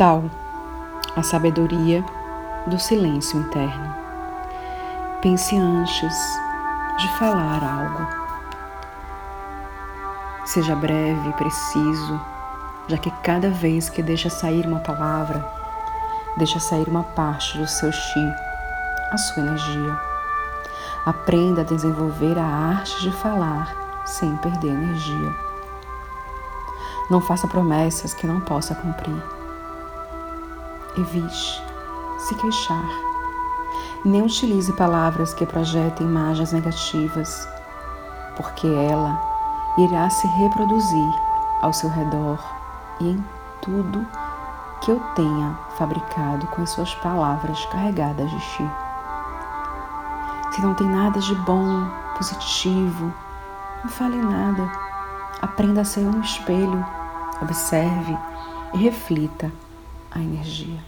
Tal a sabedoria do silêncio interno. Pense antes de falar algo. Seja breve e preciso, já que cada vez que deixa sair uma palavra, deixa sair uma parte do seu chi, a sua energia. Aprenda a desenvolver a arte de falar sem perder energia. Não faça promessas que não possa cumprir. Evite se queixar. Nem utilize palavras que projetem imagens negativas, porque ela irá se reproduzir ao seu redor e em tudo que eu tenha fabricado com as suas palavras carregadas de chi. Se não tem nada de bom, positivo, não fale nada. Aprenda a ser um espelho, observe e reflita a energia.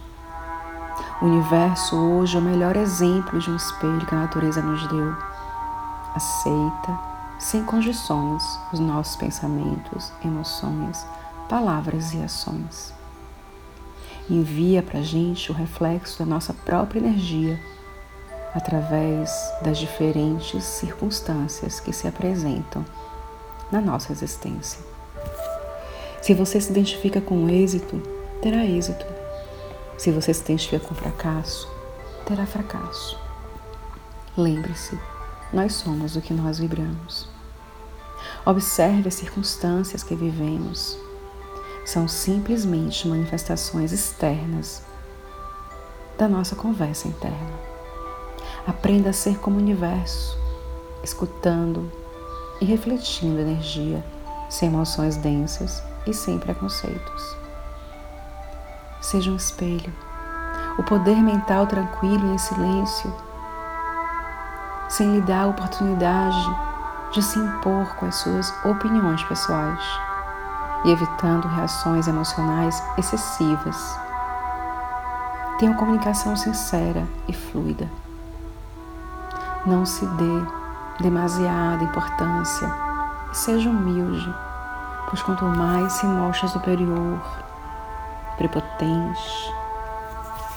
O universo hoje é o melhor exemplo de um espelho que a natureza nos deu. Aceita, sem condições, os nossos pensamentos, emoções, palavras e ações. Envia para a gente o reflexo da nossa própria energia através das diferentes circunstâncias que se apresentam na nossa existência. Se você se identifica com o êxito, terá êxito. Se você se identifica com fracasso, terá fracasso. Lembre-se, nós somos o que nós vibramos. Observe as circunstâncias que vivemos. São simplesmente manifestações externas da nossa conversa interna. Aprenda a ser como o universo, escutando e refletindo energia, sem emoções densas e sem preconceitos seja um espelho. O poder mental tranquilo e em silêncio, sem lhe dar a oportunidade de se impor com as suas opiniões pessoais e evitando reações emocionais excessivas. Tenha comunicação sincera e fluida. Não se dê demasiada importância e seja humilde, pois quanto mais se mostra superior, prepotente,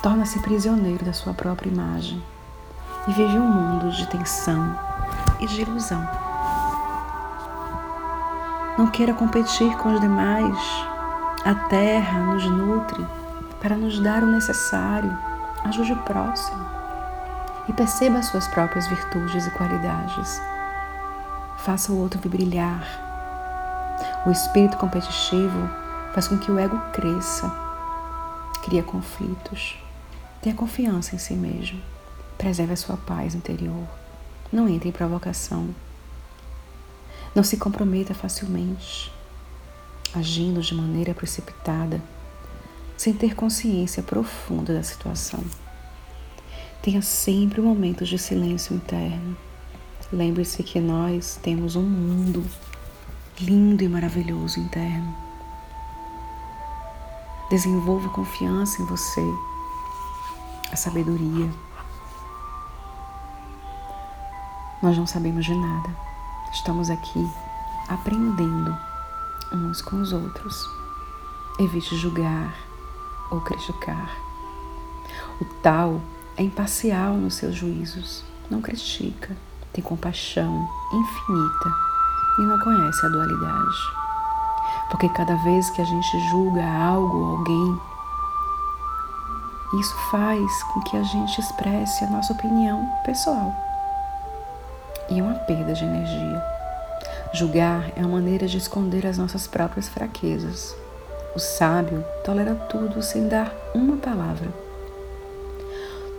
torna-se prisioneiro da sua própria imagem e vive um mundo de tensão e de ilusão. Não queira competir com os demais. A terra nos nutre para nos dar o necessário. Ajude o próximo e perceba as suas próprias virtudes e qualidades. Faça o outro brilhar. O espírito competitivo faz com que o ego cresça cria conflitos. Tenha confiança em si mesmo. Preserve a sua paz interior. Não entre em provocação. Não se comprometa facilmente, agindo de maneira precipitada, sem ter consciência profunda da situação. Tenha sempre momentos de silêncio interno. Lembre-se que nós temos um mundo lindo e maravilhoso interno Desenvolva confiança em você, a sabedoria. Nós não sabemos de nada. Estamos aqui aprendendo uns com os outros. Evite julgar ou criticar. O tal é imparcial nos seus juízos, não critica, tem compaixão infinita e não conhece a dualidade. Porque cada vez que a gente julga algo ou alguém, isso faz com que a gente expresse a nossa opinião pessoal. E é uma perda de energia. Julgar é uma maneira de esconder as nossas próprias fraquezas. O sábio tolera tudo sem dar uma palavra.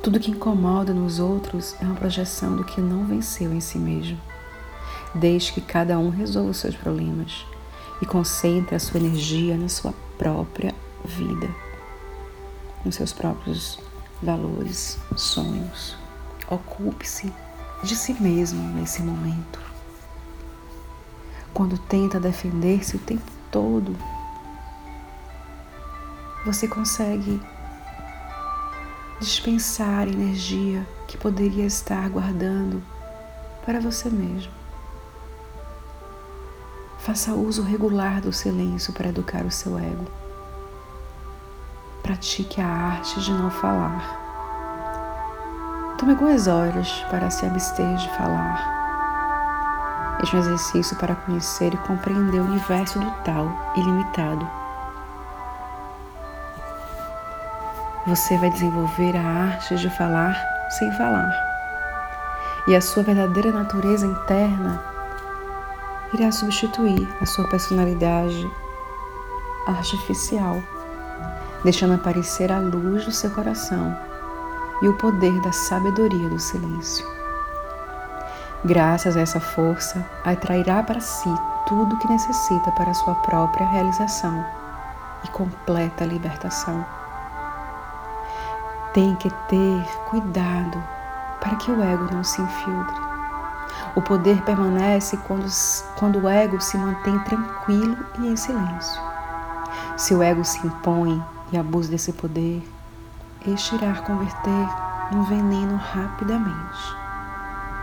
Tudo que incomoda nos outros é uma projeção do que não venceu em si mesmo. Deixe que cada um resolva os seus problemas e concentre a sua energia na sua própria vida, nos seus próprios valores, sonhos. Ocupe-se de si mesmo nesse momento. Quando tenta defender-se o tempo todo, você consegue dispensar energia que poderia estar guardando para você mesmo. Faça uso regular do silêncio para educar o seu ego. pratique a arte de não falar. Tome algumas horas para se abster de falar. Este é um exercício para conhecer e compreender o universo do tal ilimitado. Você vai desenvolver a arte de falar sem falar. E a sua verdadeira natureza interna irá substituir a sua personalidade artificial, deixando aparecer a luz do seu coração e o poder da sabedoria do silêncio. Graças a essa força, atrairá para si tudo o que necessita para sua própria realização e completa libertação. Tem que ter cuidado para que o ego não se infiltre. O poder permanece quando, quando o ego se mantém tranquilo e em silêncio. Se o ego se impõe e abusa desse poder, este irá converter num veneno rapidamente.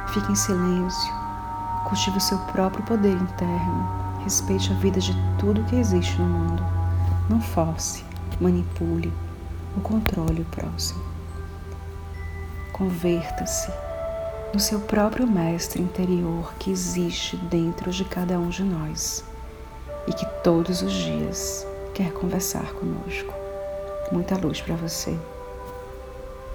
Fique em silêncio, cultive o seu próprio poder interno, respeite a vida de tudo que existe no mundo. Não force, manipule ou controle o próximo. Converta-se no seu próprio mestre interior que existe dentro de cada um de nós e que todos os dias quer conversar conosco. Muita luz para você.